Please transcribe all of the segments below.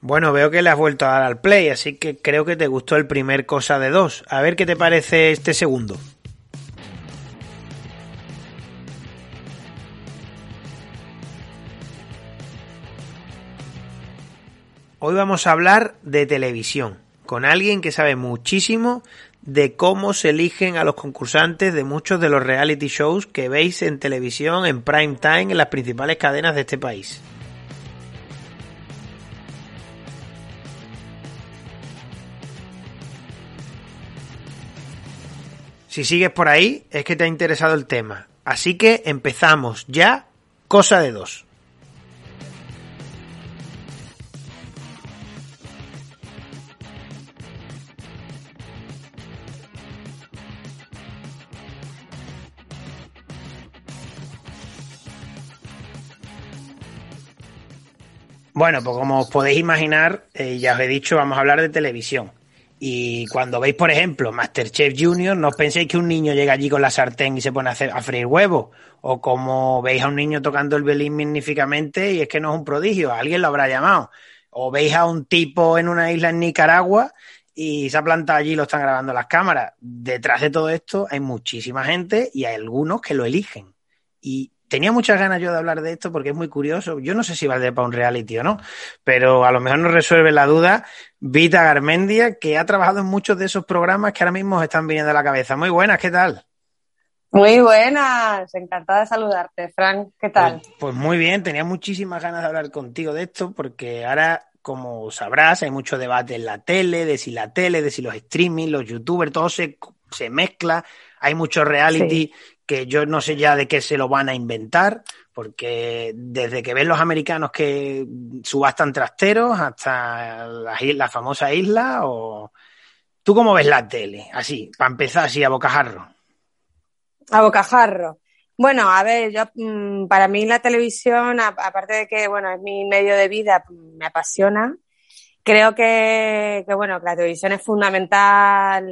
Bueno, veo que le has vuelto a dar al play, así que creo que te gustó el primer cosa de dos. A ver qué te parece este segundo. Hoy vamos a hablar de televisión, con alguien que sabe muchísimo de cómo se eligen a los concursantes de muchos de los reality shows que veis en televisión en prime time en las principales cadenas de este país. Si sigues por ahí, es que te ha interesado el tema. Así que empezamos ya, cosa de dos. Bueno, pues como os podéis imaginar, eh, ya os he dicho, vamos a hablar de televisión. Y cuando veis, por ejemplo, Masterchef Junior, no os penséis que un niño llega allí con la sartén y se pone a, hacer, a freír huevos. O como veis a un niño tocando el violín magníficamente y es que no es un prodigio, alguien lo habrá llamado. O veis a un tipo en una isla en Nicaragua y se ha plantado allí y lo están grabando las cámaras. Detrás de todo esto hay muchísima gente y hay algunos que lo eligen. Y tenía muchas ganas yo de hablar de esto porque es muy curioso. Yo no sé si valdría para un reality o no, pero a lo mejor nos resuelve la duda Vita Garmendia, que ha trabajado en muchos de esos programas que ahora mismo están viniendo a la cabeza. Muy buenas, ¿qué tal? Muy buenas, encantada de saludarte, Frank. ¿Qué tal? Pues, pues muy bien, tenía muchísimas ganas de hablar contigo de esto porque ahora como sabrás, hay mucho debate en la tele, de si la tele, de si los streaming, los youtubers, todo se, se mezcla. Hay mucho reality sí que yo no sé ya de qué se lo van a inventar, porque desde que ven los americanos que subastan trasteros hasta la, famosa isla, o ¿tú cómo ves la tele? Así, para empezar así a bocajarro. A bocajarro. Bueno, a ver, yo para mí la televisión, aparte de que bueno es mi medio de vida, me apasiona. Creo que, que bueno que la televisión es fundamental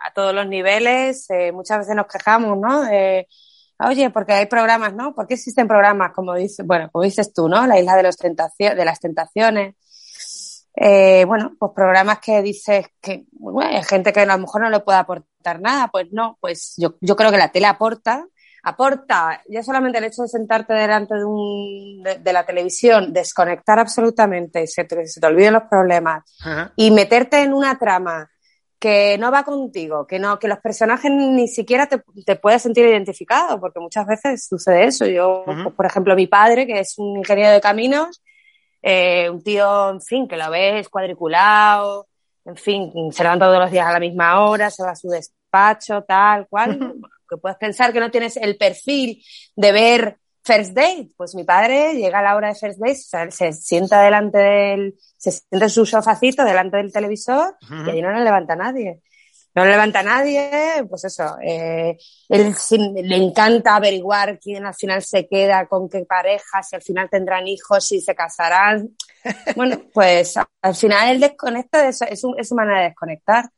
a todos los niveles. Eh, muchas veces nos quejamos, ¿no? Eh, Oye, porque hay programas, ¿no? ¿Por qué existen programas como dices, bueno, como dices tú, ¿no? La isla de, los tentacio de las tentaciones. Eh, bueno, pues programas que dices que bueno, hay gente que a lo mejor no le puede aportar nada, pues no, pues yo, yo creo que la tele aporta, aporta ya solamente el hecho de sentarte delante de, un, de, de la televisión, desconectar absolutamente, se te, se te olviden los problemas Ajá. y meterte en una trama que no va contigo, que no, que los personajes ni siquiera te, te puedes sentir identificado, porque muchas veces sucede eso. Yo, pues, por ejemplo, mi padre, que es un ingeniero de caminos, eh, un tío, en fin, que lo ves cuadriculado, en fin, se levanta todos los días a la misma hora, se va a su despacho, tal cual, que puedes pensar que no tienes el perfil de ver First Date. Pues mi padre llega a la hora de First Date, se, se sienta delante del, se sienta en su sofacito delante del televisor Ujú. y allí no le levanta nadie. No le levanta nadie, pues eso, eh, él le encanta averiguar quién al final se queda, con qué pareja, si al final tendrán hijos, si se casarán. Bueno, pues a- al final él desconecta, de eso, es, su- es su manera de desconectar.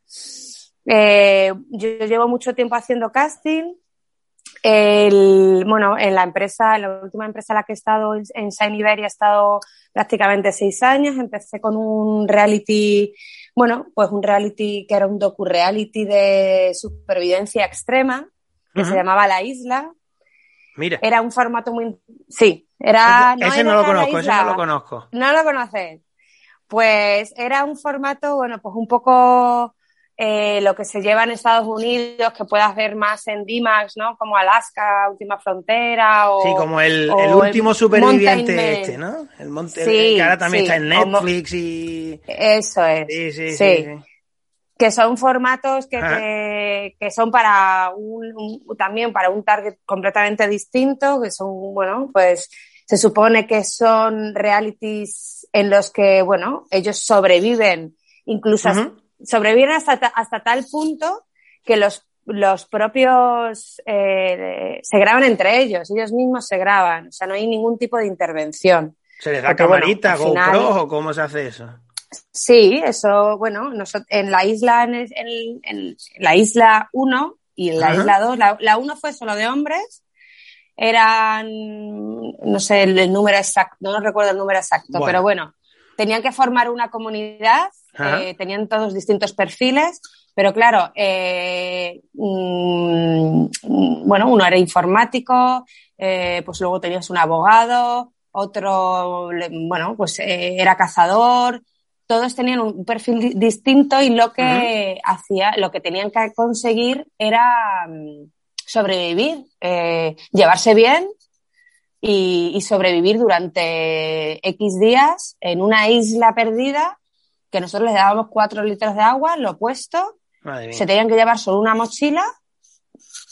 Eh, yo llevo mucho tiempo haciendo casting. El, bueno, en la empresa, en la última empresa en la que he estado, en- Shine Iberia, he estado prácticamente seis años. Empecé con un reality, bueno, pues un reality que era un docu-reality de supervivencia extrema, que se llamaba La Isla. Mira, Era un formato muy, sí, era, ese era no lo conozco, ese no lo conozco. No lo conoces. Pues era un formato, bueno, pues un poco eh, lo que se lleva en Estados Unidos, que puedas ver más en D-Max, ¿no? Como Alaska, Última Frontera o... Sí, como el, el el último superviviente Mountain Man. este, ¿no? El monte, Sí, que ahora también sí, está en Netflix y... Eso es. Sí, sí, que son formatos que, que, son para un, un- también para un target completamente distinto, que son, bueno, pues se supone que son realities en los que, bueno, ellos sobreviven, incluso sobreviven hasta, hasta tal punto que los, los propios eh, se graban entre ellos, ellos mismos se graban, o sea, no hay ningún tipo de intervención. ¿Se les da camarita, GoPro o cómo se hace eso? Sí, eso, bueno, en la isla, en, la isla 1 y en la isla 2, la, 1 fue solo de hombres, eran, no sé el, número exacto, no recuerdo el número exacto, pero bueno, tenían que formar una comunidad, eh, tenían todos distintos perfiles, pero claro, eh, mm, bueno, uno era informático, eh, pues luego tenías un abogado, otro, bueno, pues era cazador, todos tenían un perfil distinto y lo que hacía, lo que tenían que conseguir era mm, sobrevivir, llevarse bien y, sobrevivir durante X días en una isla perdida que nosotros les dábamos cuatro litros de agua, lo opuesto, se tenían que llevar solo una mochila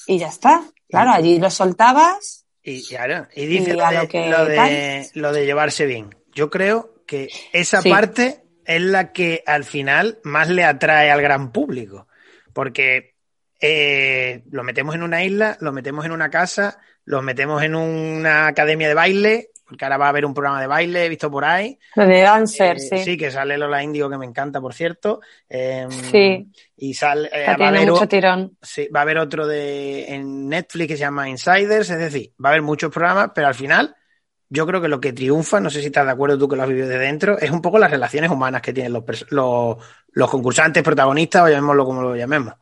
y ya está. Claro, allí lo soltabas y, claro, y dice lo, de, lo, de, llevarse bien. Yo creo que esa parte es la que al final más le atrae al gran público. Porque eh, lo metemos en una isla, lo metemos en una casa, lo metemos en una academia de baile, porque ahora va a haber un programa de baile, he visto por ahí. De dancer, eh, sí. Sí, que sale Lola Índigo, que me encanta, por cierto. Em, sí. Y sale. Eh, va a haber, mucho tirón. Sí, va a haber otro de en Netflix que se llama Insiders, es decir, va a haber muchos programas, pero al final. Yo creo que lo que triunfa, no sé si estás de acuerdo tú que lo has vivido de dentro, es un poco las relaciones humanas que tienen los, los, los concursantes, protagonistas, o llamémoslo como lo llamemos.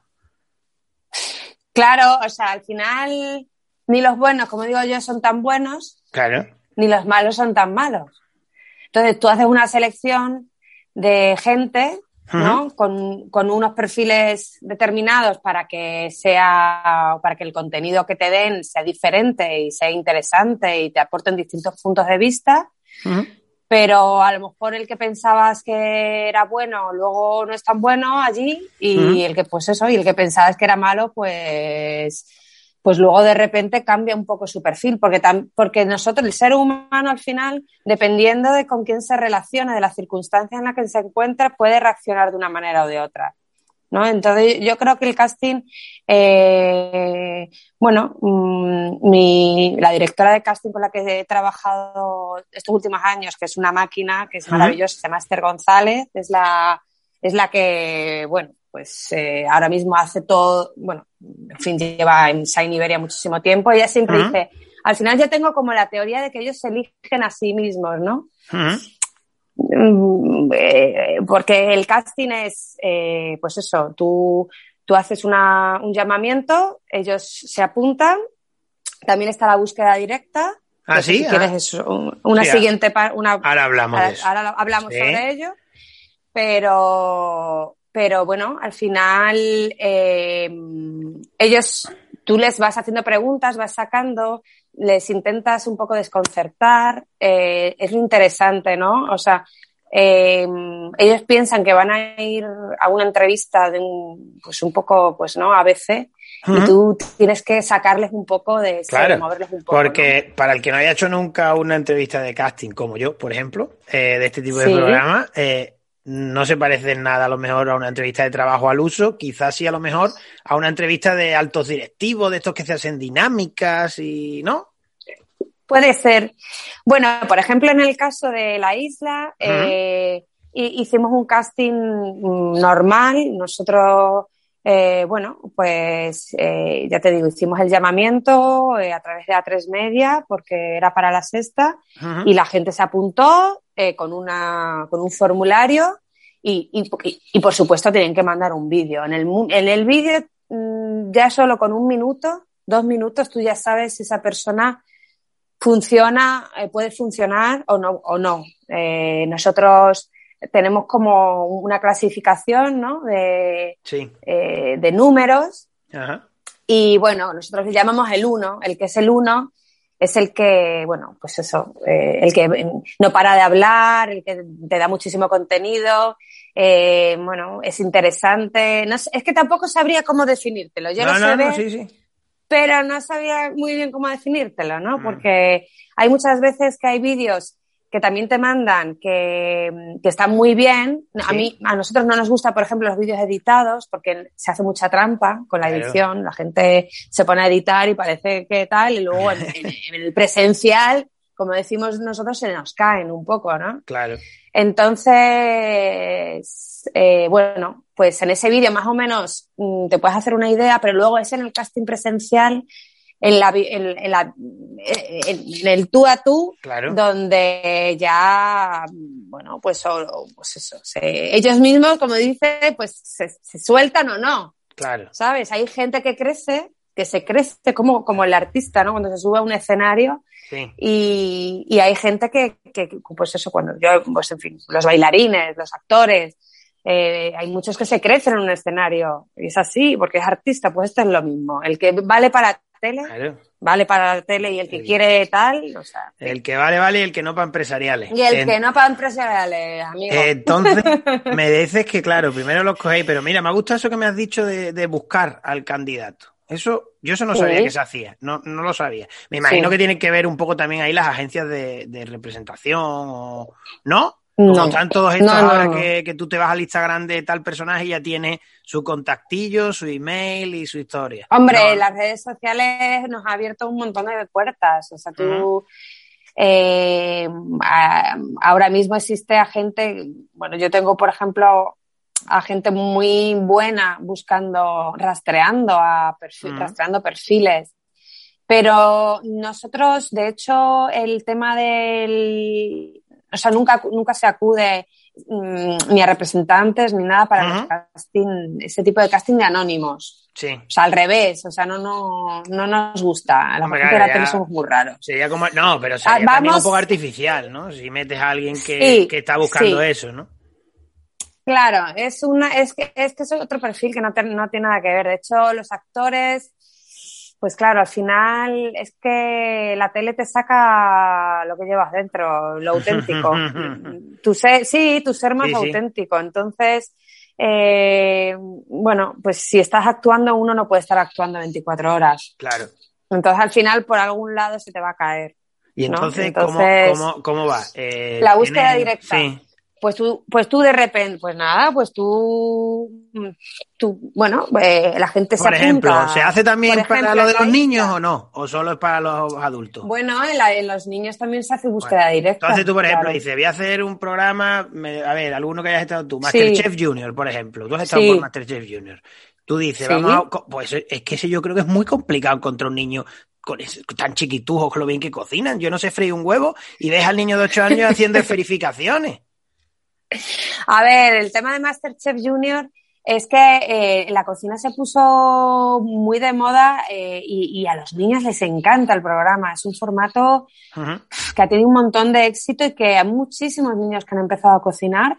Claro, o sea, al final ni los buenos, como digo yo, son tan buenos. Claro ni los malos son tan malos. Entonces tú haces una selección de gente, ¿no? Con, unos perfiles determinados para que sea, para que el contenido que te den sea diferente y sea interesante y te aporten distintos puntos de vista. Pero a lo mejor el que pensabas que era bueno luego no es tan bueno allí y el que pues eso y el que pensabas que era malo pues pues luego de repente cambia un poco su perfil, porque, porque nosotros, el ser humano al final, dependiendo de con quién se relaciona, de la circunstancia en la que se encuentra, puede reaccionar de una manera o de otra. ¿no? Entonces yo creo que el casting, eh, bueno, mm, la directora de casting con la que he trabajado estos últimos años, que es una máquina, que es maravillosa, se llama Esther González, es la, es la que, bueno, pues eh, ahora mismo hace todo, bueno, en fin, lleva en Shine Iberia muchísimo tiempo. Ella siempre dice, al final yo tengo como la teoría de que ellos se eligen a sí mismos, ¿no? Mm, eh, porque el casting es, eh, pues eso, tú, tú haces una, un llamamiento, ellos se apuntan, también está la búsqueda directa. ¿Ah, sí? Si quieres ah. una siguiente una, ahora hablamos de eso. Ahora hablamos sobre ello. Pero, pero bueno, al final eh, ellos, tú les vas haciendo preguntas, vas sacando, les intentas un poco desconcertar, eh, es lo interesante, ¿no? O sea, eh, ellos piensan que van a ir a una entrevista de un, pues un poco, pues no, a veces, y tú tienes que sacarles un poco de claro, moverles un poco. Porque para el que no haya hecho nunca una entrevista de casting, como yo, por ejemplo, de este tipo de programa, no se parece en nada a lo mejor a una entrevista de trabajo al uso, quizás sí a lo mejor a una entrevista de altos directivos, de estos que se hacen dinámicas y, ¿no? Puede ser. Bueno, por ejemplo, en el caso de la isla, eh, hicimos un casting normal. Nosotros, eh, bueno, pues eh, ya te digo, hicimos el llamamiento a través de A3 Media porque era para la sexta y la gente se apuntó eh, con, una, con un formulario y, y, por supuesto tienen que mandar un vídeo. En el, en el vídeo, mm, ya solo con un minuto, dos minutos, tú ya sabes si esa persona funciona, eh, puede funcionar o no. O no. Eh, nosotros tenemos como una clasificación ¿no? de, de números. Y bueno, nosotros le llamamos el 1, el que es el 1 es el que, bueno, pues eso, eh, el que no para de hablar, el que te da muchísimo contenido, eh, bueno, es interesante. No es que tampoco sabría cómo definírtelo. Yo no, no, no, sí, sí. pero no sabía muy bien cómo definírtelo, ¿no? Mm. Porque hay muchas veces que hay vídeos que también te mandan que, están muy bien. A mí, a nosotros no nos gusta, por ejemplo, los vídeos editados porque se hace mucha trampa con la edición. La gente se pone a editar y parece que tal, y luego en, el presencial, como decimos nosotros, se nos caen un poco, ¿no? Claro. Entonces, eh, bueno, pues en ese vídeo más o menos mm, te puedes hacer una idea, pero luego es en el casting presencial en, la, en, la, en, el tú a tú, donde ya, bueno, pues, pues eso, ellos mismos, como dice, pues se, sueltan o no. Claro. ¿Sabes? Hay gente que crece, que se crece como, como el artista, ¿no? Cuando se sube a un escenario. Y, y, hay gente que, que, pues eso, cuando yo, pues en fin, los bailarines, los actores, eh, hay muchos que se crecen en un escenario. Y es así, porque es artista, pues esto es lo mismo. El que vale para tele, vale para la tele y el que quiere tal, o sea. El que vale, vale y el que no para empresariales. Y el que no para empresariales, amigo. Entonces, me dices que, claro, primero los cogéis, pero mira, me gusta eso que me has dicho de, buscar al candidato. Eso, yo eso no sabía que se hacía, no, no lo sabía. Me imagino que tiene que ver un poco también ahí las agencias de, de representación, o, ¿no? No, están todos estos ahora Que, que, tú te vas al Instagram de tal personaje y ya tiene su contactillo, su email y su historia. Hombre, las redes sociales nos ha abierto un montón de puertas. O sea, tú. Eh, ahora mismo existe a gente. Bueno, yo tengo, por ejemplo, a gente muy buena buscando, rastreando a rastreando perfiles. Pero nosotros, de hecho, el tema del o sea, nunca, nunca se acude mm, ni a representantes ni nada para el casting, ese tipo de casting de anónimos. Sí. O sea, al revés, o sea, no, no, no nos gusta. La gente de la somos muy raros. Sería como, no, pero sería ah, un poco artificial, ¿no? Si metes a alguien que, que está buscando eso, ¿no? Claro, es una, es que este es otro perfil que no, no tiene nada que ver. De hecho, los actores pues claro, al final es que la tele te saca lo que llevas dentro, lo auténtico. tu ser, sí, tu ser más auténtico. Entonces, eh, bueno, pues si estás actuando, uno no puede estar actuando 24 horas. Claro. Entonces, al final, por algún lado se te va a caer. Y entonces, ¿cómo, cómo, va? Eh, la búsqueda directa. Sí. Pues tú, pues tú de repente, pues nada, pues tú, tú bueno, eh, la gente se Por ejemplo, ¿se hace también para lo de los niños o no? ¿O solo es para los adultos? Bueno, en, los niños también se hace búsqueda directa. Entonces tú, por ejemplo, dices, voy a hacer un programa, a ver, alguno que hayas estado tú, Masterchef Junior, por ejemplo. Tú has estado por Masterchef Junior. Tú dices, vamos a, pues es que ese yo creo que es muy complicado encontrar un niño con ese, tan chiquitujos, con lo bien que cocinan. Yo no sé freír un huevo y ves al niño de 8 años haciendo verificaciones. A ver, el tema de Masterchef Junior es que eh, la cocina se puso muy de moda eh, y, a los niños les encanta el programa. Es un formato que ha tenido un montón de éxito y que hay muchísimos niños que han empezado a cocinar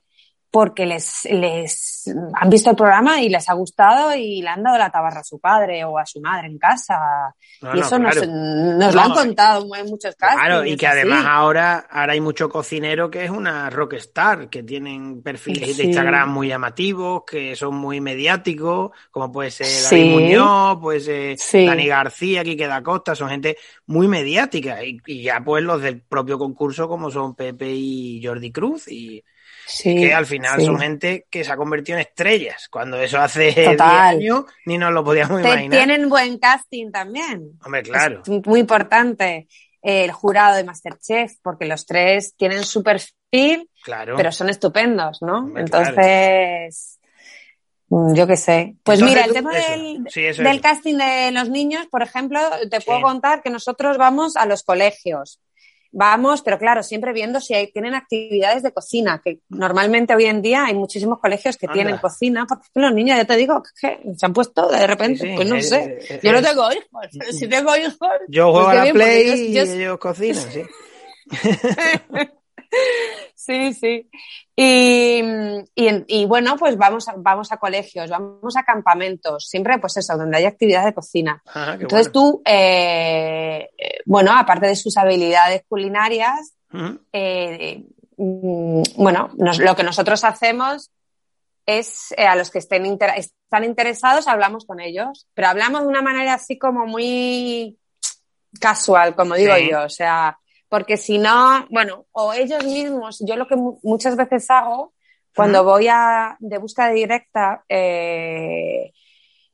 porque les, les han visto el programa y les ha gustado y le han dado la tabarra a su padre o a su madre en casa. y eso nos, lo han contado en muchos casos. Claro, y que además ahora, ahora hay mucho cocinero que es una rockstar, que tienen perfiles de Instagram muy llamativos, que son muy mediáticos, como puede ser David Muñoz, puede ser Dani García, Quique da Costa, son gente muy mediática. Y, y ya pues los del propio concurso como son Pepe y Jordi Cruz y que al final son gente que se ha convertido en estrellas, cuando eso hace 10 años ni nos lo podíamos imaginar. Tienen buen casting también. Hombre, claro. muy importante el jurado de Masterchef, porque los tres tienen su perfil, claro. pero son estupendos, ¿no? Entonces, mm, yo qué sé. Pues mira, el tema del, del casting de los niños, por ejemplo, te puedo contar que nosotros vamos a los colegios vamos, pero claro, siempre viendo si hay, tienen actividades de cocina, que normalmente hoy en día hay muchísimos colegios que tienen cocina, porque los niños, ya te digo, que se han puesto de repente, pues no eh, sé, eh, yo no eh, tengo hijos, pero si tengo hijos... Yo juego pues a la Play y ellos cocinan, sí. Sí, sí. Y, y, bueno, pues vamos a, vamos a colegios, vamos a campamentos, siempre pues eso, donde hay actividad de cocina. Ah, Entonces tú, eh, bueno, aparte de sus habilidades culinarias, eh, mm, bueno, lo que nosotros hacemos es eh, a los que estén están interesados, hablamos con ellos, pero hablamos de una manera así como muy casual, como digo yo, o sea, porque si no, bueno, o ellos mismos, yo lo que muchas veces hago cuando voy a de búsqueda directa eh,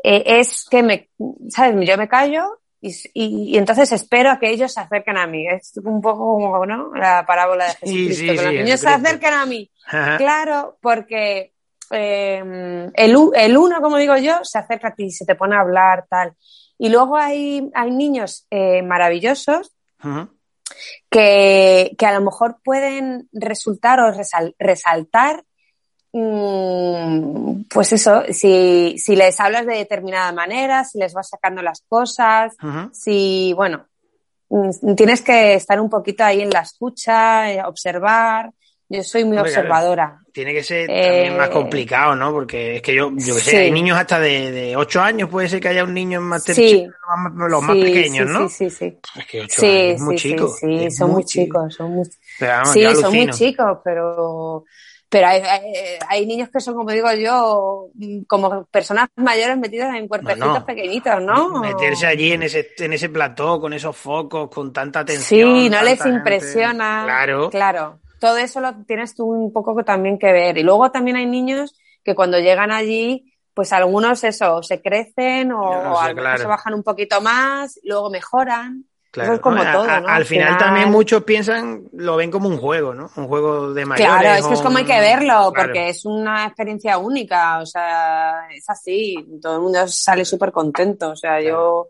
eh, es que me, ¿sabes? Yo me callo y, entonces espero a que ellos se acerquen a mí. Es un poco como, ¿no? La parábola de Jesucristo, que los niños se acerquen a mí. Claro, porque eh, el, el, uno, como digo yo, se acerca a ti, se te pone a hablar, tal. Y luego hay, hay niños eh, maravillosos que, que, a lo mejor pueden resultar o resaltar Mm, pues eso, si, si, les hablas de determinada manera, si les vas sacando las cosas, si, bueno, mm, tienes que estar un poquito ahí en la escucha, eh, observar. Yo soy muy observadora. Tiene que ser también más eh, complicado, ¿no? Porque es que yo, yo que sé, hay niños hasta de, de 8 años, puede ser que haya un niño en más sí, los más pequeños, ¿no? Sí, sí, sí. Es que 8 años, muy chicos. Sí, son muy chicos, son muy, sí, son muy chicos, pero pero hay, hay, niños que son, como digo yo, como personas mayores metidas en cuerpecitos pequeñitos, ¿no? Meterse allí en ese, en ese plató, con esos focos, con tanta atención. Sí, no les impresiona. Claro. Claro. Todo eso lo tienes tú un poco también que ver. Y luego también hay niños que cuando llegan allí, pues algunos eso, se crecen o, algunos se bajan un poquito más, luego mejoran. Claro, como todo, ¿no? Al final, también muchos piensan, lo ven como un juego, ¿no? Un juego de mayores. Claro, es que es como hay que verlo, porque es una experiencia única, o sea, es así, todo el mundo sale súper contento, o sea, yo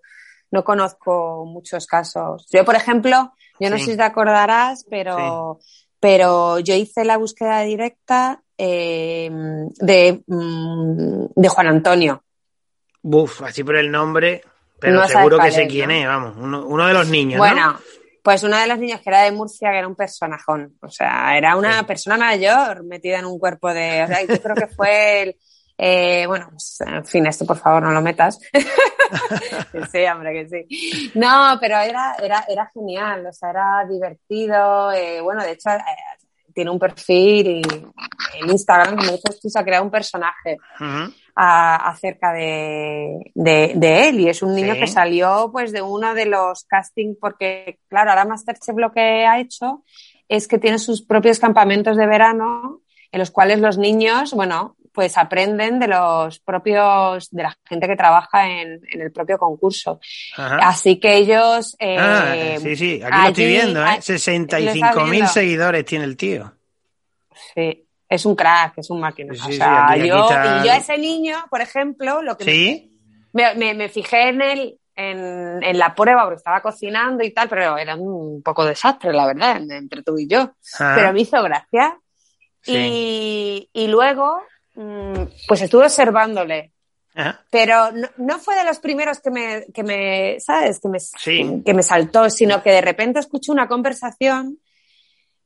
no conozco muchos casos. Yo, por ejemplo, yo no sé si te acordarás, pero, pero yo hice la búsqueda directa eh, de, mm, de Juan Antonio. Buf, así por el nombre. Pero seguro que sé quién es, vamos, uno, de los niños. Bueno, pues uno de los niños que era de Murcia, que era un personajón. O sea, era una persona mayor metida en un cuerpo de. O sea, yo creo que fue el. Eh, bueno, pues, en fin, esto por favor no lo metas. sí, hombre, que sí. No, pero era, era, era genial, o sea, era divertido. Eh, bueno, de hecho, eh, tiene un perfil en Instagram, como dices tú, se ha creado un personaje acerca de, de, él y es un niño que salió pues de uno de los castings porque claro, ahora Masterchef lo que ha hecho es que tiene sus propios campamentos de verano en los cuales los niños, bueno, pues aprenden de los propios, de la gente que trabaja en, el propio concurso. Así que ellos... Eh, ah, sí, sí, aquí lo estoy viendo, ¿eh? 65.000 seguidores tiene el tío. Sí, es un crack, es un máquina. o sea, yo, y yo a ese niño, por ejemplo, lo que me, me, fijé en él en, en, la prueba porque estaba cocinando y tal, pero era un poco desastre, la verdad, entre tú y yo. Ah. Pero me hizo gracia. Y, y, luego, pues estuve observándole. Pero no, no, fue de los primeros que me, que me ¿sabes? Que me, que me saltó, sino que de repente escuché una conversación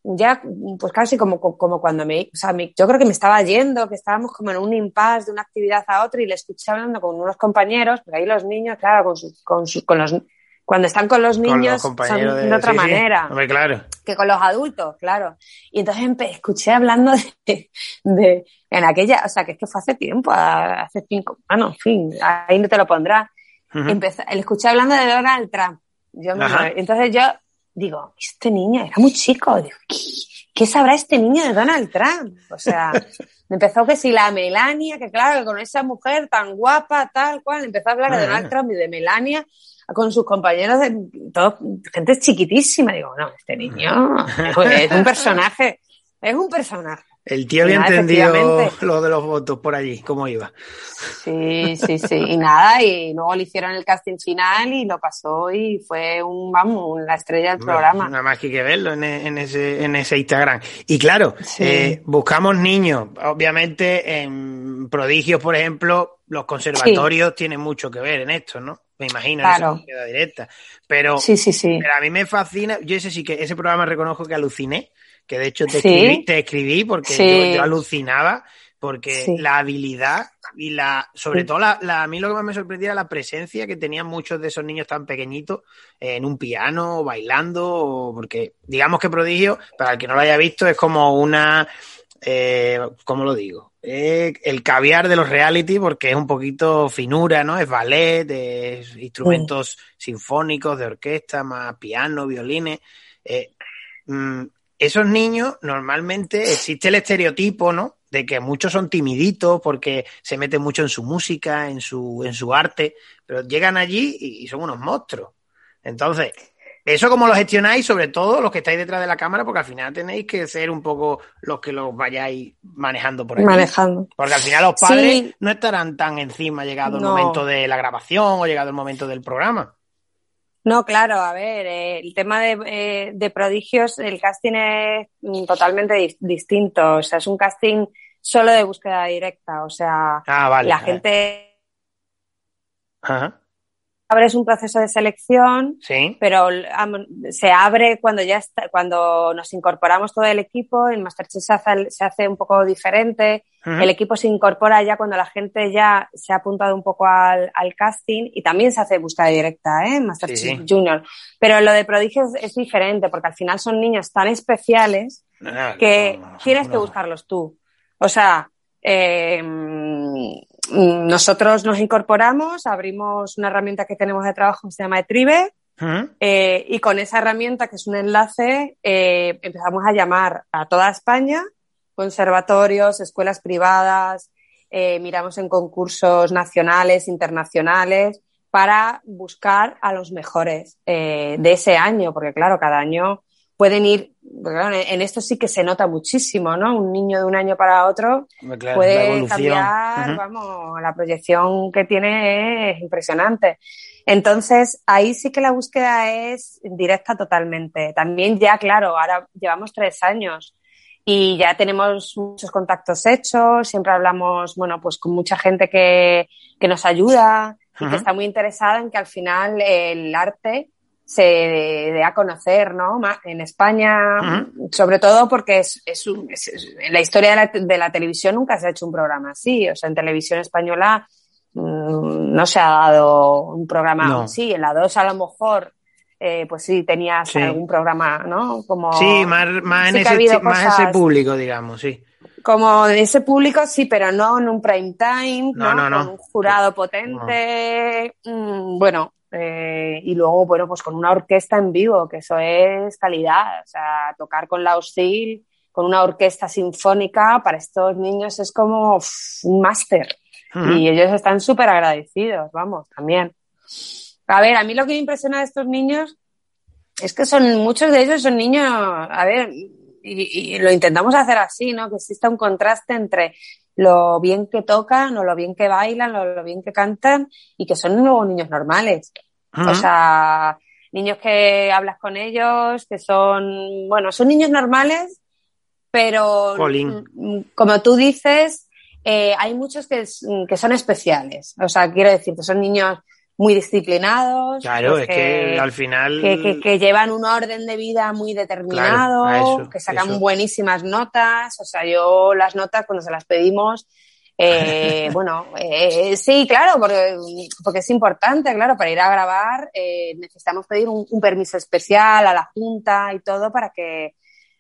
ya, pues casi como, como cuando me, o sea, yo creo que me estaba yendo, que estábamos como en un impasse de una actividad a otra y le escuché hablando con unos compañeros, porque ahí los niños, claro, con, sus, con, sus, con los, cuando están con los niños son de, otra manera claro. que con los adultos, claro. Y entonces escuché hablando de, de, en aquella, o sea, que es que fue hace tiempo, hace cinco, bueno, en fin, ahí no te lo pondrá. le escuché hablando de Donald Trump. Yo entonces yo digo, este niño era muy chico. Digo, ¿qué, sabrá este niño de Donald Trump? O sea, me empezó que si la Melania, que claro, con esa mujer tan guapa, tal cual, empezó a hablar de Donald Trump y de Melania con sus compañeros de todo, gente chiquitísima. Digo, no, este niño es un personaje, es un personaje. El tío había entendido lo de los votos por allí, cómo iba. Sí, sí, sí. Y nada, y luego le hicieron el casting final y lo pasó y fue un, vamos, la estrella del programa. Nada más que que verlo en, ese, en ese Instagram. Y claro, eh, buscamos niños. Obviamente, en prodigios, por ejemplo, los conservatorios tienen mucho que ver en esto, ¿no? Me imagino, claro. en esa directa. Pero, sí, sí, sí. pero a mí me fascina, yo ese sí que, ese programa reconozco que aluciné que de hecho te, escribí, te escribí porque yo, alucinaba, porque la habilidad y la, sobre todo la, a mí lo que más me sorprendía era la presencia que tenían muchos de esos niños tan pequeñitos en un piano, bailando, porque digamos que Prodigio, para el que no lo haya visto, es como una eh, ¿cómo lo digo? El caviar de los reality porque es un poquito finura, ¿no? Es ballet, es instrumentos sinfónicos, de orquesta, más piano, violines. Eh, mm, esos niños normalmente existe el estereotipo, ¿no? De que muchos son timiditos porque se meten mucho en su música, en su, en su arte, pero llegan allí y son unos monstruos. Entonces, ¿Eso cómo lo gestionáis? Sobre todo los que estáis detrás de la cámara, porque al final tenéis que ser un poco los que los vayáis manejando por ahí. Manejando. Porque al final los padres sí. no estarán tan encima llegado el no. momento de la grabación o llegado el momento del programa. No, claro, a ver, eh, el tema de, eh, de, prodigios, el casting es mm, totalmente di distinto. O sea, es un casting solo de búsqueda directa. O sea, ah, vale, la gente. Ajá abres un proceso de selección, sí. pero se abre cuando ya está, cuando nos incorporamos todo el equipo, en Masterchef se hace, se hace un poco diferente, uh -huh. el equipo se incorpora ya cuando la gente ya se ha apuntado un poco al, al casting y también se hace búsqueda directa, ¿eh? Masterchef sí, sí. Junior. Pero lo de prodigios es diferente porque al final son niños tan especiales que no, no, tienes que buscarlos tú. O sea, eh, nosotros nos incorporamos, abrimos una herramienta que tenemos de trabajo que se llama Etribe uh -huh. eh, y con esa herramienta, que es un enlace, eh, empezamos a llamar a toda España, conservatorios, escuelas privadas, eh, miramos en concursos nacionales, internacionales, para buscar a los mejores de ese año, porque claro, cada año pueden ir, claro, en esto sí que se nota muchísimo, ¿no? Un niño de un año para otro claro, puede cambiar, uh -huh. vamos, la proyección que tiene es impresionante. Entonces, ahí sí que la búsqueda es directa totalmente. También ya, claro, ahora llevamos tres años y ya tenemos muchos contactos hechos, siempre hablamos, bueno, pues con mucha gente que, que nos ayuda y uh -huh. que está muy interesada en que al final el arte se dé a conocer, ¿no? En España, uh -huh. sobre todo porque es, es, un, es, en la historia de la, de la, televisión nunca se ha hecho un programa así. O sea, en televisión española mmm, no se ha dado un programa no. así. En la 2 a lo mejor, eh, pues sí, tenías sí. algún programa, ¿no? Como, sí, más, más, sí en ese, más ese público, digamos, sí como de ese público, sí, pero no en un prime time, no, ¿no? no, no. Con un jurado potente. Mm, bueno, eh, y luego, bueno, pues con una orquesta en vivo, que eso es calidad. O sea, tocar con la OSIL, con una orquesta sinfónica, para estos niños es como uff, un máster. Uh -huh. Y ellos están súper agradecidos, vamos, también. A ver, a mí lo que me impresiona de estos niños es que son, muchos de ellos son niños, a ver, y, y, lo intentamos hacer así, ¿no? Que exista un contraste entre lo bien que tocan o lo bien que bailan o lo bien que cantan y que son nuevos niños normales. Uh -huh. O sea, niños que hablas con ellos, que son, bueno, son niños normales, pero Colín. como tú dices, eh, hay muchos que, que son especiales. O sea, quiero decir que son niños muy disciplinados. Claro, pues es que, que, al final. Que, que, que, llevan un orden de vida muy determinado, claro, eso, que sacan eso. buenísimas notas. O sea, yo las notas cuando se las pedimos. Eh, bueno, eh, sí, claro, porque, porque es importante, claro, para ir a grabar eh, necesitamos pedir un, un, permiso especial a la Junta y todo para que,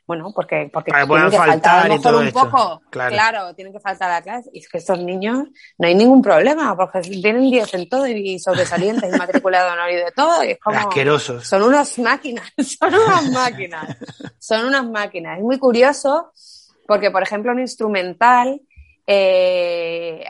bueno, porque, porque Para tienen que faltar, a lo mejor un esto. poco, claro. claro. tienen que faltar a la clase. Y es que estos niños no hay ningún problema, porque tienen 10 en todo y sobresalientes y matrícula de honor y de todo. Y es como. Asquerosos. Son unas máquinas, son unas máquinas. son unas máquinas. Es muy curioso, porque, por ejemplo, un instrumental, eh,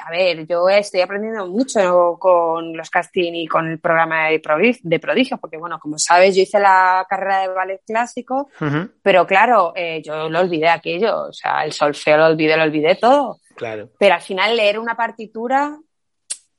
a ver, yo estoy aprendiendo mucho con los casting y con el programa de, de prodigios, porque bueno, como sabes, yo hice la carrera de ballet clásico, uh -huh. pero claro, eh, yo lo olvidé aquello, o sea, el solfeo lo olvidé, lo olvidé todo. Claro. Pero al final leer una partitura,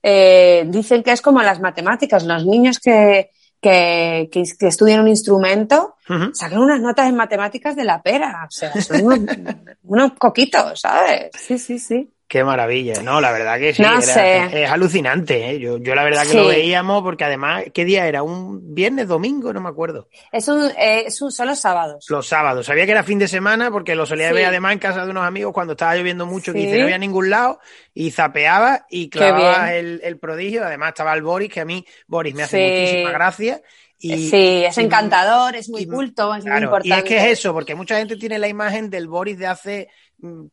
eh, dicen que es como las matemáticas, los niños que, que, que, que estudian un instrumento uh -huh. sacan unas notas en matemáticas de la pera. O sea, son unos, unos coquitos, ¿sabes? Sí, sí, sí. Qué maravilla, no, la verdad que sí, no era, sé. es, es, alucinante, ¿eh? yo, yo la verdad que sí. lo veíamos porque además, ¿qué día era? ¿Un viernes, domingo? No me acuerdo. Es un, eh, es un, son los sábados. Los sábados, sabía que era fin de semana porque lo solía sí. ver además en casa de unos amigos cuando estaba lloviendo mucho, sí. que no había ningún lado, y zapeaba y clavaba el, el, prodigio, además estaba el Boris, que a mí Boris me hace muchísima gracia, y, sí, es encantador, es muy y, culto, es claro, muy importante. Y es que es eso, porque mucha gente tiene la imagen del Boris de hace mm,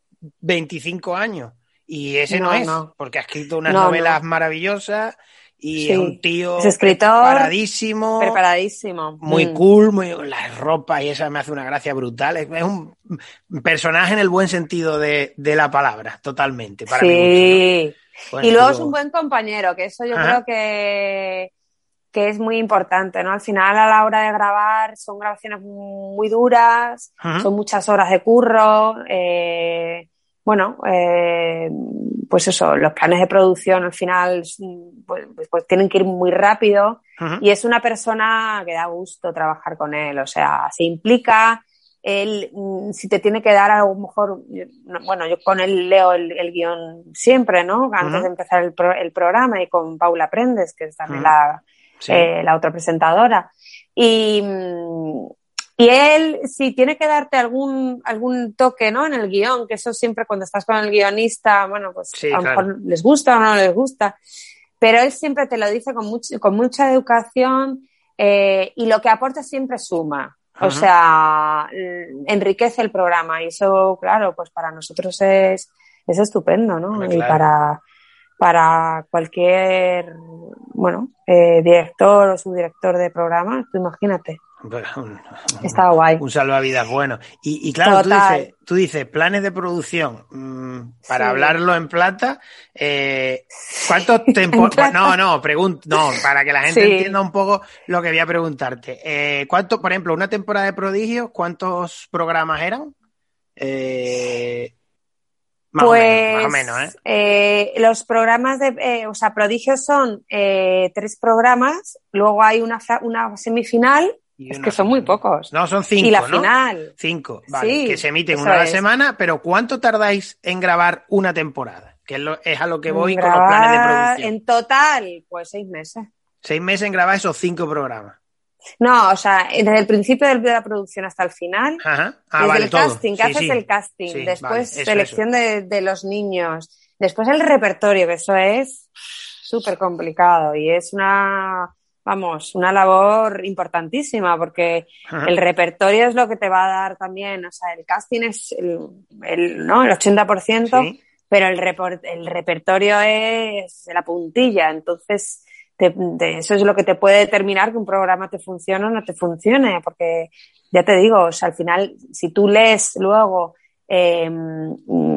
25 años. Y ese no, No, es, no. porque ha escrito unas No, novelas maravillosas y Sí. es un tío Es escritor, preparadísimo, Preparadísimo. muy Mm. cool, muy las ropas y esa me hace una gracia brutal. Es, un personaje en el buen sentido de, de la palabra, totalmente. Para Sí. Bueno, y luego es un buen compañero, que eso yo Ajá. creo que, que es muy importante, ¿no? Al final, a la hora de grabar, son grabaciones muy duras, son muchas horas de curro. eh, bueno, eh, pues eso, los planes de producción al final pues, pues- pues tienen que ir muy rápido. Y es una persona que da gusto trabajar con él, o sea, se implica. Él, mm, si te tiene que dar a lo mejor, bueno, yo con él leo el, el guion siempre, ¿no? Antes de empezar el, pro- el programa y con Paula Prendes, que es también la, Sí. eh, la otra presentadora. Y, mm, y él, si tiene que darte algún, algún toque, ¿no? En el guion, que eso siempre cuando estás con el guionista, bueno, pues Sí, a lo claro. mejor les gusta o no les gusta. Pero él siempre te lo dice con, much- con mucha educación eh, y lo que aporta siempre suma. O sea, l- enriquece el programa y eso, claro, pues para nosotros es, es estupendo, ¿no? Y para, para cualquier, bueno, eh, director o subdirector de programa, tú imagínate, un, está guay. un salvavidas bueno. Y, y claro, tú dices, tú dices planes de producción. mm, para Sí. hablarlo en plata, eh, ¿cuántos tiempos? plata. No, no, pregunto, no, para que la gente Sí. entienda un poco lo que voy a preguntarte. Eh, ¿Cuánto, por ejemplo, una temporada de prodigios, cuántos programas eran? Eh, más, pues, o menos, más o menos, ¿eh? eh, los programas de, eh, o sea, prodigios son tres programas, luego hay una, una semifinal, Y es que son muy pocos, No, son cinco, y la ¿no? final. Cinco, vale, Sí, que se emiten una a la es. semana, pero ¿cuánto tardáis en grabar una temporada? Que es, lo- es a lo que voy con los planes de producción. En total, pues seis meses. Seis meses en grabar esos cinco programas. No, o sea, desde el principio de la producción hasta el final, Ajá. Ah, desde vale, el todo. casting, que Sí, haces sí. el casting, después vale, eso, selección De, de los niños, después el repertorio, que eso es súper complicado y es una, vamos, una labor importantísima porque el repertorio es lo que te va a dar también, o sea, el casting es el, el, ¿no? el 80%, Sí. pero el, el repertorio es la puntilla, entonces te- te- eso es lo que te puede determinar que un programa te funcione o no te funcione, porque ya te digo, o sea, al final, si tú lees luego eh,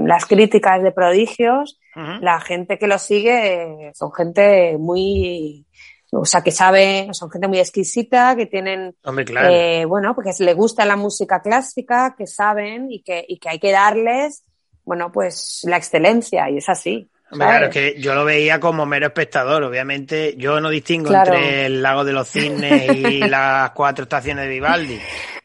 las críticas de prodigios, la gente que lo sigue son gente muy, o sea, que sabe, son gente muy exquisita, que tienen Hombre, claro. eh, bueno, porque le gusta la música clásica, que saben y que, y que hay que darles, bueno, pues la excelencia, y es así. Hombre, claro, es que yo lo veía como mero espectador. Obviamente, yo no distingo Claro. entre el lago de los cisnes y las cuatro estaciones de Vivaldi.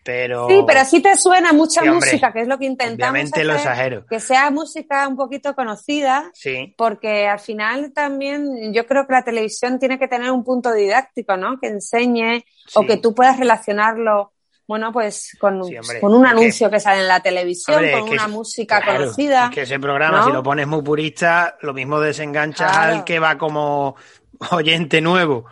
Pero. Sí, pero sí te suena mucha Sí, hombre. música, que es lo que intentamos Obviamente lo hacer, exagero. que sea música un poquito conocida, Sí. porque al final también yo creo que la televisión tiene que tener un punto didáctico, ¿no? Que enseñe o que tú puedas relacionarlo, bueno, pues con, Sí, hombre, con un que- anuncio que, sale en la televisión, Hombre, con una es- música claro, conocida. es que ese programa, ¿no? si lo pones muy purista, lo mismo desenganchas Claro. al que va como oyente nuevo.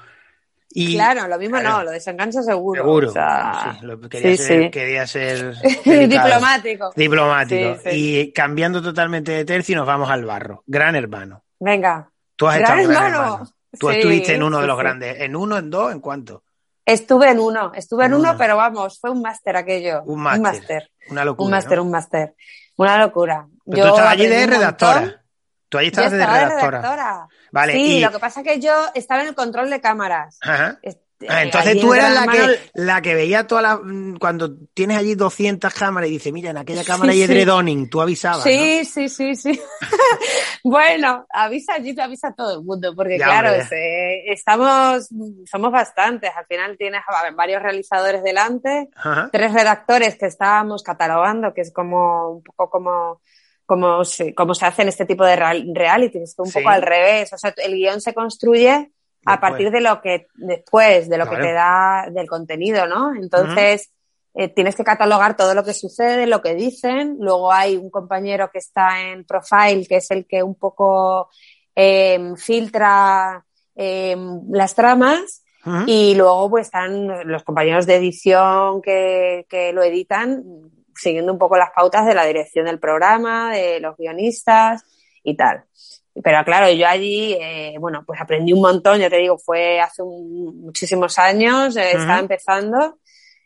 Y, claro, lo mismo claro. no, lo desengancha seguro. Seguro. o sea, Sí, lo- quería, sí, ser, sí. quería ser diplomático. Diplomático. Y cambiando totalmente de tercio, nos vamos al barro. Gran hermano. Venga, Tú has Gran estado en Gran Hermano. Hermano. Tú estuviste en uno de los grandes. ¿En uno, en dos, en cuánto? estuve en uno, estuve en En uno, uno. pero vamos, fue un máster aquello. Un máster. máster. Una locura. Un máster, ¿no? un máster. Una locura. Pero tú estabas allí de un redactora. montón. Tú allí Yo estabas de estaba de redactora. Vale, sí, y- lo que pasa es que yo estaba en el control de cámaras. Ajá. Este, Ah, eh, entonces tú eras la que, la que veía todas las. mm, Cuando tienes allí 200 cámaras y dices, mira, en aquella cámara Sí, hay sí. edredoning, tú avisabas. Sí, sí, sí, sí. bueno, avisa allí, te avisa a todo el mundo, porque Ya, claro, es, eh, estamos, somos bastantes. Al final tienes a ver, varios realizadores delante, tres redactores que estábamos catalogando, que es como un poco como como se, como se hace en este tipo de real- reality, es un Sí. poco al revés. O sea, el guion se construye a Después. partir de lo que después, de lo Claro. que te da del contenido, ¿no? Entonces, eh, tienes que catalogar todo lo que sucede, lo que dicen. Luego hay un compañero que está en Profile, que es el que un poco eh, filtra eh, las tramas. Y luego pues están los compañeros de edición que, que lo editan, siguiendo un poco las pautas de la dirección del programa, de los guionistas y tal. Pero claro, yo allí, eh, bueno, pues aprendí un montón, ya te digo, fue hace muchísimos años, eh, estaba empezando.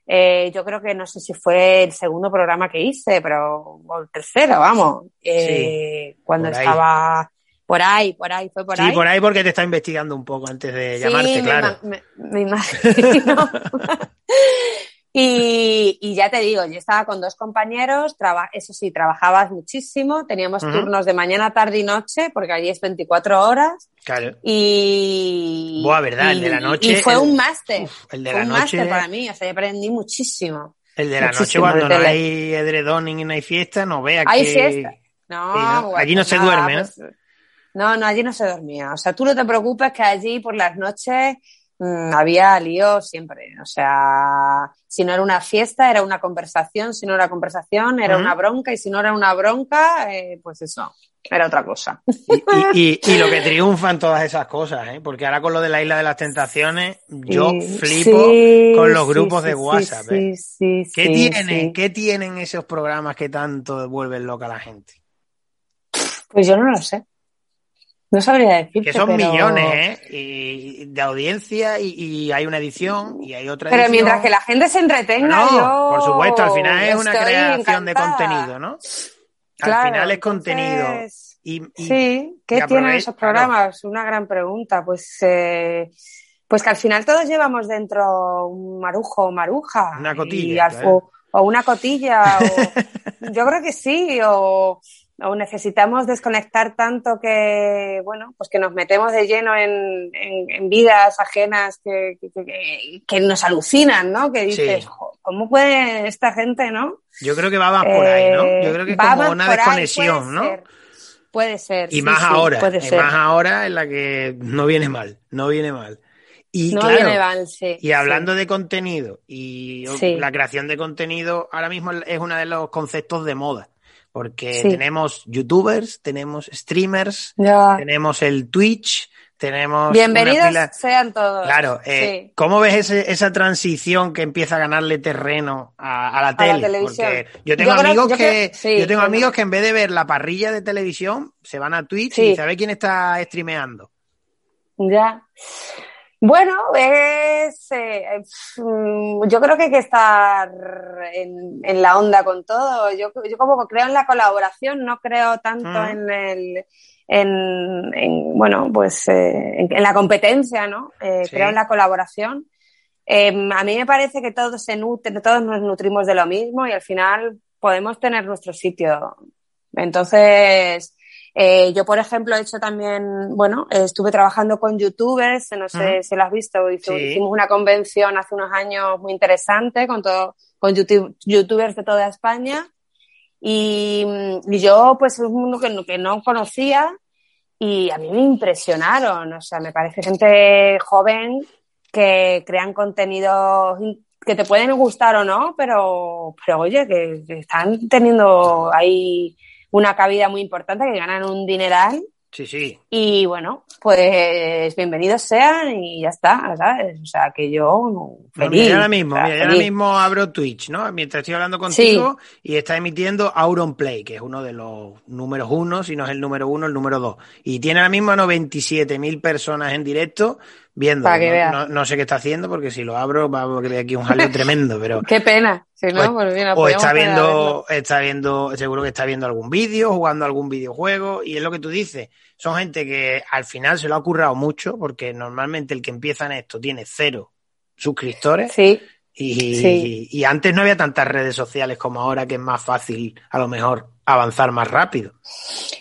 Eh, yo creo que no sé si fue el segundo programa que hice, pero, o el tercero, vamos. Eh, cuando estaba por ahí, por ahí, fue por ahí. Sí, por ahí porque te está investigando un poco antes de llamarte, claro. Me, me imagino. Y, ya te digo, yo estaba con dos compañeros, eso sí, trabajabas muchísimo, teníamos turnos de mañana, tarde y noche, porque allí es 24 horas. Claro. Y. Buah, verdad, el de la noche. Y fue un máster. El de fue la un noche. máster para mí, o sea, yo aprendí muchísimo. El de la Muchísimo noche, cuando no hay edredón y no hay fiesta, no Hay que. fiesta. No, Sí, ¿no? bueno, Allí no se nada, duerme, ¿no? pues, no, no, allí no se dormía. O sea, tú no te preocupes que allí por las noches mm, había lío siempre. O sea, si no era una fiesta, era una conversación. Si no era conversación, era una bronca. Y si no era una bronca, eh, pues eso, era otra cosa. Y, y- y lo que triunfan todas esas cosas, ¿eh? Porque ahora con lo de la isla de las tentaciones, yo flipo sí, con los grupos sí, de WhatsApp. ¿eh? Sí, ¿Qué tienen? ¿Qué tienen esos programas que tanto vuelven loca a la gente? Pues yo no lo sé. No sabría decirte. Que son pero- millones, ¿eh? Y de audiencia y, y hay una edición y hay otra Pero edición. mientras que la gente se entretenga, No, yo por supuesto, al final es una creación de contenido, ¿no? Al Claro, final es entonces, contenido. Y, y- Sí, ¿qué tienen esos claro. programas? Una gran pregunta. Pues, eh, pues que al final todos llevamos dentro un marujo o maruja. Una cotilla, y al- claro. o, o una cotilla. o- yo creo que sí. O, o necesitamos desconectar tanto que, bueno, pues que nos metemos de lleno en, en- en vidas ajenas que, que- que- que nos alucinan, ¿no? Que dices, Sí. "Jo, ¿cómo puede esta gente, no? yo creo que va más por ahí, ¿no? Eh, Yo creo que es va como una desconexión, ¿no? ser. Puede ser. Y sí, más sí, ahora, puede y ser. más ahora en la que no viene mal, no viene mal. Y no claro, viene mal, sí. y hablando de contenido y la creación de contenido ahora mismo es uno de los conceptos de moda, porque Sí. tenemos youtubers, tenemos streamers. Ya. tenemos el Twitch, tenemos Bienvenidos pila- sean todos. Claro, eh, Sí. ¿cómo ves ese- esa transición que empieza a ganarle terreno a, a la la tele? televisión. Porque yo tengo Yo creo- amigos yo que sí, yo tengo amigos que en vez de ver la parrilla de televisión se van a Twitch y a ver quién está streameando. Ya. Bueno, es. eh, mm, yo creo que hay que estar en, en la onda con todo. Yo, yo como creo en la colaboración, no creo tanto Mm. en el. En, en, bueno, pues eh, en, en la competencia, ¿no? Eh, Sí. Creo en la colaboración. Eh, a mí me parece que todos se nutren, todos nos nutrimos de lo mismo y al final podemos tener nuestro sitio. Entonces, eh, yo, por ejemplo, he hecho también, bueno, estuve trabajando con youtubers, no sé si lo has visto, hizo- Sí. hicimos una convención hace unos años muy interesante con, todo, con YouTube- youtubers de toda España. Y, mm, y yo, pues, es un mundo que no, que no conocía y a mí me impresionaron, o sea, me parece gente joven que crean contenidos que te pueden gustar o no, pero, pero oye, que, que están teniendo ahí una cabida muy importante, que ganan un dineral Sí, sí. y bueno, pues bienvenidos sean y ya está, ¿sabes? O sea, que yo No, feliz. mira, ahora mismo, o sea, mira, ahora mismo abro Twitch, ¿no? Mientras estoy hablando contigo y está emitiendo Auronplay, que es uno de los números uno, si no es el número uno, el número dos. Y tiene ahora mismo 97.000 personas en directo viendo. No, veas. no- no sé qué está haciendo porque si lo abro va a crear aquí un jaleo tremendo, pero... Qué pena, si no, O- pues bien, O está viendo, está viendo, seguro que está viendo algún vídeo, jugando algún videojuego, y es lo que tú dices. Son gente que al final se lo ha currado mucho, porque normalmente el que empieza en esto tiene cero suscriptores, Sí, y, Sí. y antes no había tantas redes sociales como ahora, que es más fácil a lo mejor avanzar más rápido.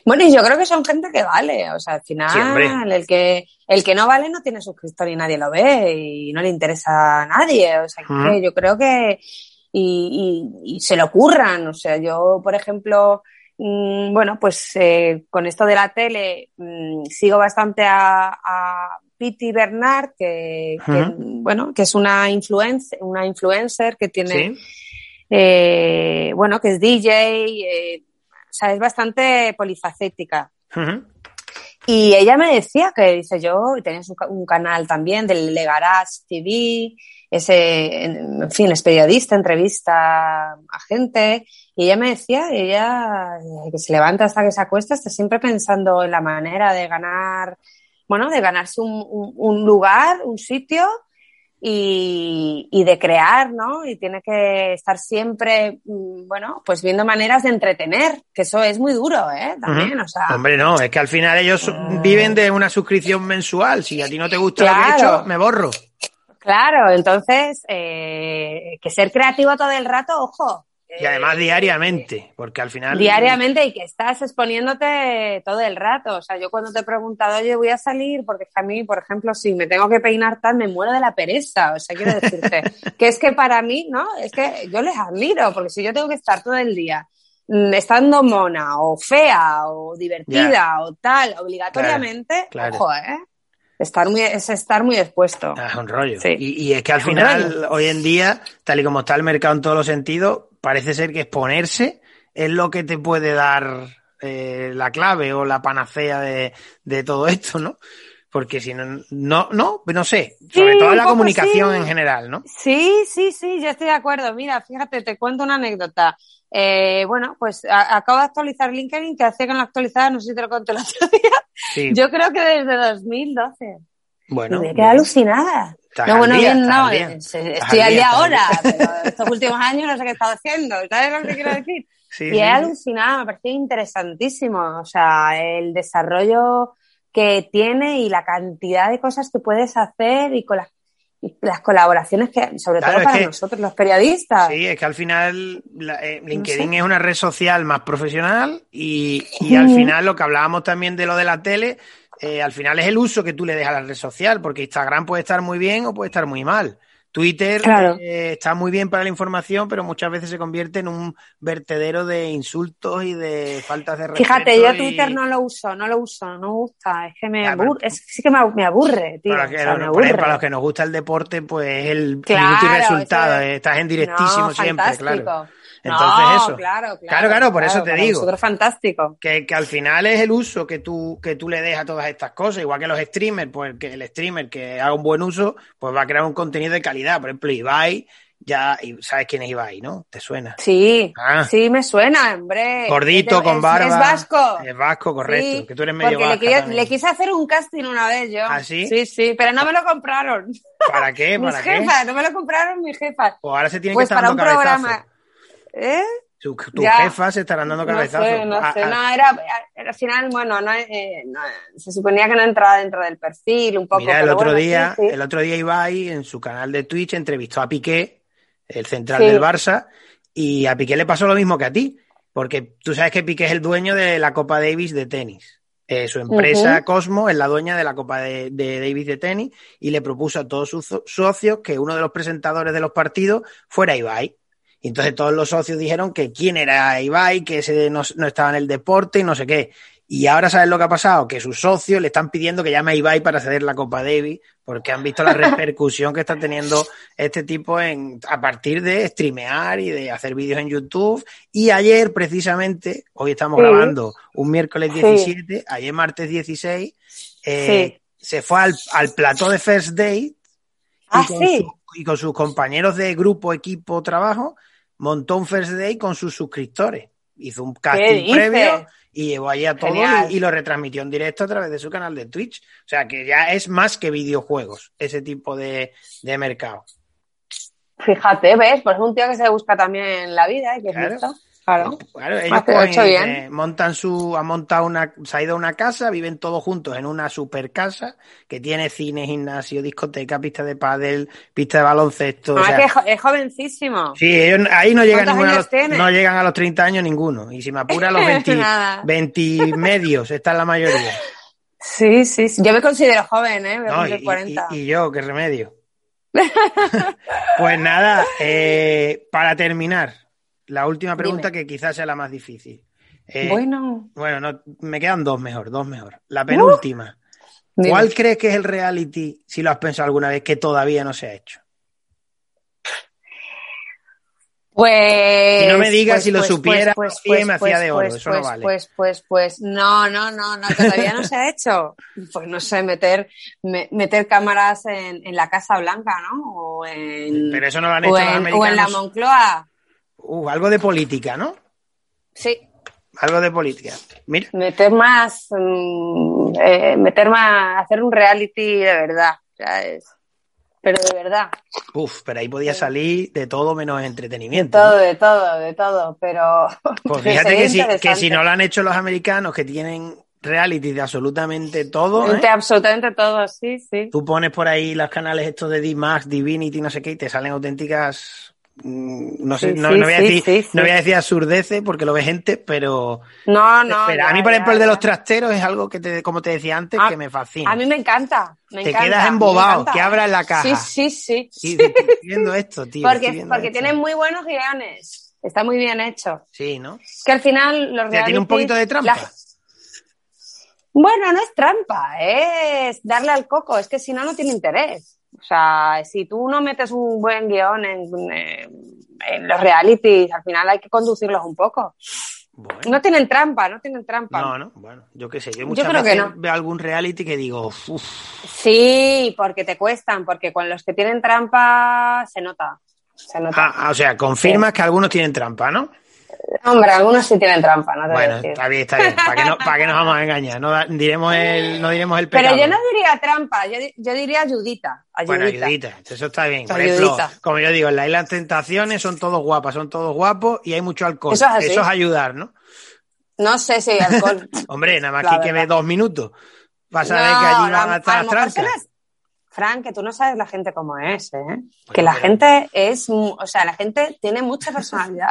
Bueno, y yo creo que son gente que vale, o sea, al final Sí, el que el que no vale no tiene suscriptor y nadie lo ve y no le interesa a nadie, o sea, que yo creo que y, y- y se lo curran, o sea, yo por ejemplo, mm, bueno, pues eh, con esto de la tele mm, sigo bastante a, a Piti Bernard, que, bueno, que es una influencer, una influencer que tiene ¿Sí? eh, bueno, que es DJ, eh, o sea, es bastante polifacética. Y ella me decía que, dice yo, tenías un, canal también del Legarage TV, ese, en fin, es periodista, entrevista a gente, y ella me decía, ella que se levanta hasta que se acuesta, está siempre pensando en la manera de ganar, bueno, de ganarse un, un lugar, un sitio, y, y, de crear, ¿no? Y tiene que estar siempre, mm, bueno, pues viendo maneras de entretener, que eso es muy duro, ¿eh? También, o sea. Hombre, no, es que al final ellos eh. viven de una suscripción mensual. Si a ti no te gusta lo que he hecho, me borro. Claro, entonces, eh, que ser creativo todo el rato, ojo, y además diariamente, porque al final... Diariamente y que estás exponiéndote todo el rato. O sea, yo cuando te he preguntado, oye, voy a salir, porque a mí, por ejemplo, si me tengo que peinar tal, me muero de la pereza. O sea, quiero decirte que es que para mí, ¿no? Es que yo les admiro, porque si yo tengo que estar todo el día mm, estando mona o fea o divertida o tal, obligatoriamente, ojo, ¿eh? Estar muy, es estar muy expuesto. Ah, es un rollo. Y, y, es que al final, hoy en día, tal y como está el mercado en todos los sentidos, parece ser que exponerse es lo que te puede dar eh, la clave o la panacea de, de, todo esto, ¿no? Porque si no, no, no, no sé, sobre todo la comunicación en general, ¿no? Sí, sí, sí, yo estoy de acuerdo. Mira, fíjate, te cuento una anécdota. Eh, bueno, pues acabo de actualizar LinkedIn, que hace que no actualizaba, no sé si te lo conté el otro día. Yo creo que desde 2012. Bueno. me quedé alucinada. No, bueno, bien, no, eh, estoy al día ahora, pero estos últimos años no sé qué he estado haciendo, ¿sabes lo que quiero decir? y he alucinado, me pareció interesantísimo, o sea, el desarrollo que tiene y la cantidad de cosas que puedes hacer y con las, las colaboraciones que, sobre todo para nosotros, los periodistas. Sí, es que al final eh, LinkedIn es una red social más profesional y, y al final lo que hablábamos también de lo de la tele, eh, al final es el uso que tú le dejas a la red social, porque Instagram puede estar muy bien o puede estar muy mal. Twitter eh, está muy bien para la información, pero muchas veces se convierte en un vertedero de insultos y de faltas de respeto. Fíjate, yo Twitter no lo uso, no lo uso, no me gusta, es que me aburre, es, sí que me, aburre, tío. Para, los que nos gusta el deporte, pues el minuto y resultado, estás en directísimo siempre, claro. Entonces eso. Claro, claro, claro, por eso te digo. Es fantástico. Que, que, al final es el uso que tú, que tú le des a todas estas cosas, igual que los streamers, pues que el streamer que haga un buen uso, pues va a crear un contenido de calidad. Por ejemplo, Ibai, ya sabes quién es Ibai, ¿no? ¿Te suena? Sí, ah. sí me suena, hombre. Gordito, con barba. Es, vasco. Es vasco, correcto. que tú eres medio porque le, quise hacer un casting una vez yo. ¿Ah, sí? Sí, sí, pero no me lo compraron. ¿Para qué? ¿Para mis jefas, no me lo compraron mis jefas. Pues ahora se tiene pues que estar para un programa. ¿Eh? Tu, tu jefa se estarán dando cabezazos. No sé, no, sé. no era, al final, bueno, eh, no, se suponía que no entraba dentro del perfil un poco. Mira, el otro día, el otro día Ibai en su canal de Twitch entrevistó a Piqué, el central del Barça, y a Piqué le pasó lo mismo que a ti, porque tú sabes que Piqué es el dueño de la Copa Davis de tenis. Eh, su empresa Cosmo es la dueña de la Copa de, de, Davis de tenis y le propuso a todos sus socios que uno de los presentadores de los partidos fuera Ibai. Y entonces todos los socios dijeron que quién era Ibai, que ese no, estaba en el deporte y no sé qué. Y ahora sabes lo que ha pasado, que sus socios le están pidiendo que llame a Ibai para ceder la Copa Davis, porque han visto la repercusión que está teniendo este tipo en, a partir de streamear y de hacer vídeos en YouTube. Y ayer, precisamente, hoy estamos grabando un miércoles 17, ayer martes 16, eh, se fue al, al plató de First Date ah, y con sus compañeros de grupo, equipo, trabajo, montó un First Day con sus suscriptores. Hizo un casting previo y llevó allí a todos y, lo retransmitió en directo a través de su canal de Twitch. O sea que ya es más que videojuegos, ese tipo de, mercado. Fíjate, ¿ves? Pues es un tío que se busca también la vida, ¿eh? Que Claro. Claro ellos pues, eh, montan su, han montado una, se ha ido a una casa, viven todos juntos en una super casa que tiene cine, gimnasio, discoteca, pista de pádel, pista de baloncesto. Ah, que es jovencísimo. Sí, ellos, ahí no llegan no llegan a los 30 años ninguno. Y si me apura a los 20, 20 medios, está la mayoría. Sí, sí, Yo me considero joven, ¿eh? y, 40. Y, yo, qué remedio. pues nada, eh, para terminar, la última pregunta que quizás sea la más difícil. Eh, bueno. Bueno, no, me quedan dos mejor, dos mejor. La penúltima. ¿Cuál crees que es el reality, si lo has pensado alguna vez, que todavía no se ha hecho? Pues. Y no me digas pues, si lo pues, supiera, pues, pues, me hacía pues, de oro, pues, eso no pues, vale. Pues, pues, pues, no, no, no, no, todavía no se ha hecho. Pues no sé, meter, me- meter cámaras en, en la Casa Blanca, ¿no? O en, Pero eso no lo han hecho los en, o en la americanos. Moncloa. Uh, algo de política, ¿no? Sí, Algo de política. Mira, meter más, mm, eh, meter más, hacer un reality de verdad, ¿sabes? Pero de verdad. uff, pero ahí podía salir de todo menos De entretenimiento. todo, ¿no? de todo, de todo, pero. Pues fíjate que si, que si no lo han hecho los americanos, que tienen reality de absolutamente todo, ¿eh? De absolutamente todo, sí, sí. Tú pones por ahí los canales estos de D-Max, Divinity, no sé qué, y te salen auténticas. Mm, No sé, Sí, no, no voy a decir, sí, sí. no voy a decir absurdeces porque lo ve gente, pero. No, no. Espera, a ya, mí, por ya, ejemplo, el de ya. los trasteros es algo que, te, como te decía antes, Ah, que me fascina. A mí me encanta. Me Te encanta, quedas embobado, que abra la caja. Sí, sí, sí. Estoy viendo esto, tío. porque viendo porque esto. tienen muy buenos guiones. Está muy bien hecho. Sí, ¿no? Que al final los O sea, tiene un poquito de trampa. la- Bueno, no es trampa, es darle al coco. Es que si no, no tiene interés. O sea, si tú no metes un buen guion en, los realities, al final hay que conducirlos un poco. Bueno. No tienen trampa, no tienen trampa. No, no, bueno, yo qué sé, yo muchas creo que veces no. veo algún reality que digo, uff, Sí, porque te cuestan, porque con los que tienen trampa se nota. Se nota. ah, ah, o sea, confirmas que algunos tienen trampa, ¿no? Hombre, algunos sí tienen trampa, no te voy a Bueno, decir. está bien, está bien, para no, para que nos vamos a engañar, no diremos el, no diremos el Pero yo no diría trampa, yo, yo diría ayudita. Bueno, ayudita. eso está bien. Por ejemplo, como yo digo, en la isla de tentaciones son todos guapas, son todos guapos y hay mucho alcohol. Eso es ayudar, ¿no? No sé si hay alcohol. Hombre, nada más La que hay que verdad. ver dos minutos. Vas a ver que allí van a estar las trancas. Les- Fran, que tú no sabes la gente cómo es, ¿eh? que la pero- gente es, o sea, la gente tiene mucha personalidad.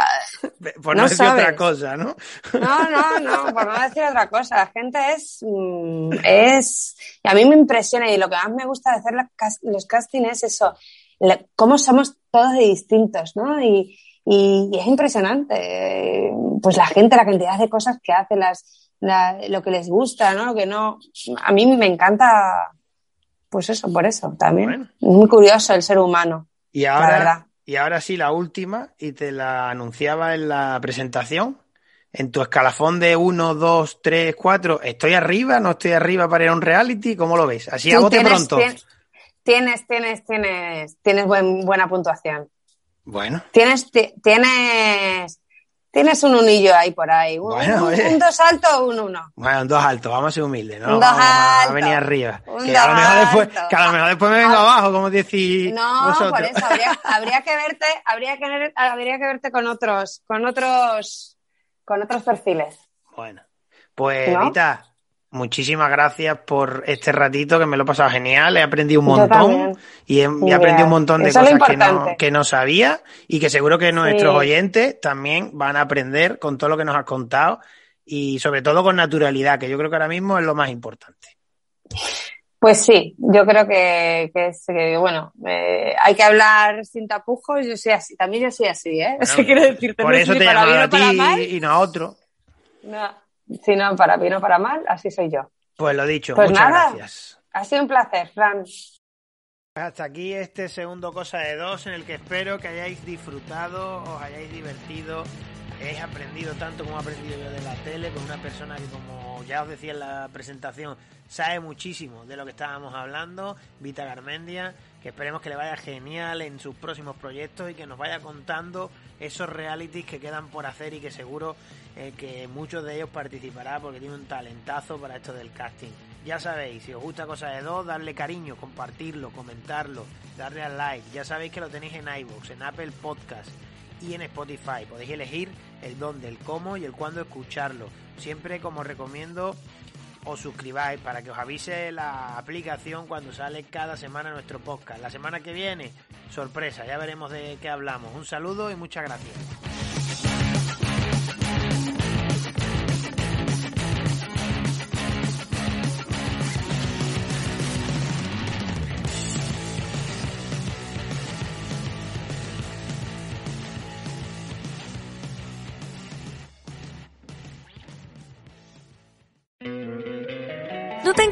Por no, no decir otra sabes. cosa, ¿no? No, no, no, por no decir otra cosa. La gente es, mm, es, y a mí me impresiona y lo que más me gusta de hacer los castings es eso, cómo somos todos de distintos, ¿no? Y, y- y es impresionante, eh, pues la gente, la cantidad de cosas que hace, las, la- lo que les gusta, ¿no? Lo que no, a mí me encanta, pues eso, por eso también. Bueno. Muy curioso el ser humano. Y La ahora, verdad. y ahora sí, la última, y te la anunciaba en la presentación. En tu escalafón de 1, 2, 3, 4, ¿estoy arriba? ¿No estoy arriba para ir a un reality? ¿Cómo lo ves? Así a bote pronto. tienes, tienes, tienes, tienes, tienes buen- buena puntuación. Bueno, Tienes, ti- tienes, tienes un unillo ahí por ahí. Un, Bueno, un- un dos alto o un uno. bueno, un dos alto, vamos a ser humildes, ¿no? Un dos vamos a alto. venir arriba. Un Que a, lo dos mejor después, alto. que a lo mejor después me vengo Ah, abajo, como decís No, vosotros. por eso habría, habría que verte, habría que, habría que verte con otros, con otros, con otros perfiles. Bueno, pues ¿No? Rita, muchísimas gracias por este ratito que me lo he pasado genial, he aprendido un montón y he, aprendido un montón de Eso cosas que no, que no sabía y que seguro que nuestros Sí. oyentes también van a aprender con todo lo que nos has contado y sobre todo con naturalidad, que yo creo que ahora mismo es lo más importante. Pues sí, yo creo que, que es, que, bueno, eh, hay que hablar sin tapujos, yo soy así, también yo soy así, ¿eh? Eso Bueno, quiero decirte, Por no eso te para bien a o para ti mal, y no a otro. no, si no para bien o para mal, así soy yo. Pues lo dicho, Pues muchas nada. gracias. Ha sido un placer, Fran. Hasta aquí este segundo Cosa de Dos en el que espero que hayáis disfrutado, os hayáis divertido, hayáis aprendido tanto como he aprendido yo de la tele con una persona que como ya os decía en la presentación sabe muchísimo de lo que estábamos hablando, Vita Garmendia, esperemos que le vaya genial en sus próximos proyectos y que nos vaya contando esos realities que quedan por hacer y que seguro eh, que muchos de ellos participará porque tiene un talentazo para esto del casting. Ya sabéis, si os gusta Cosa de Dos, darle cariño, compartirlo, comentarlo, darle al like. Ya sabéis que lo tenéis en iVoox, en Apple Podcast y en Spotify. Podéis elegir el dónde, el cómo y el cuándo escucharlo. Siempre, como recomiendo, os suscribáis para que os avise la aplicación cuando sale cada semana nuestro podcast. La semana que viene, sorpresa, ya veremos de qué hablamos. Un saludo y muchas gracias.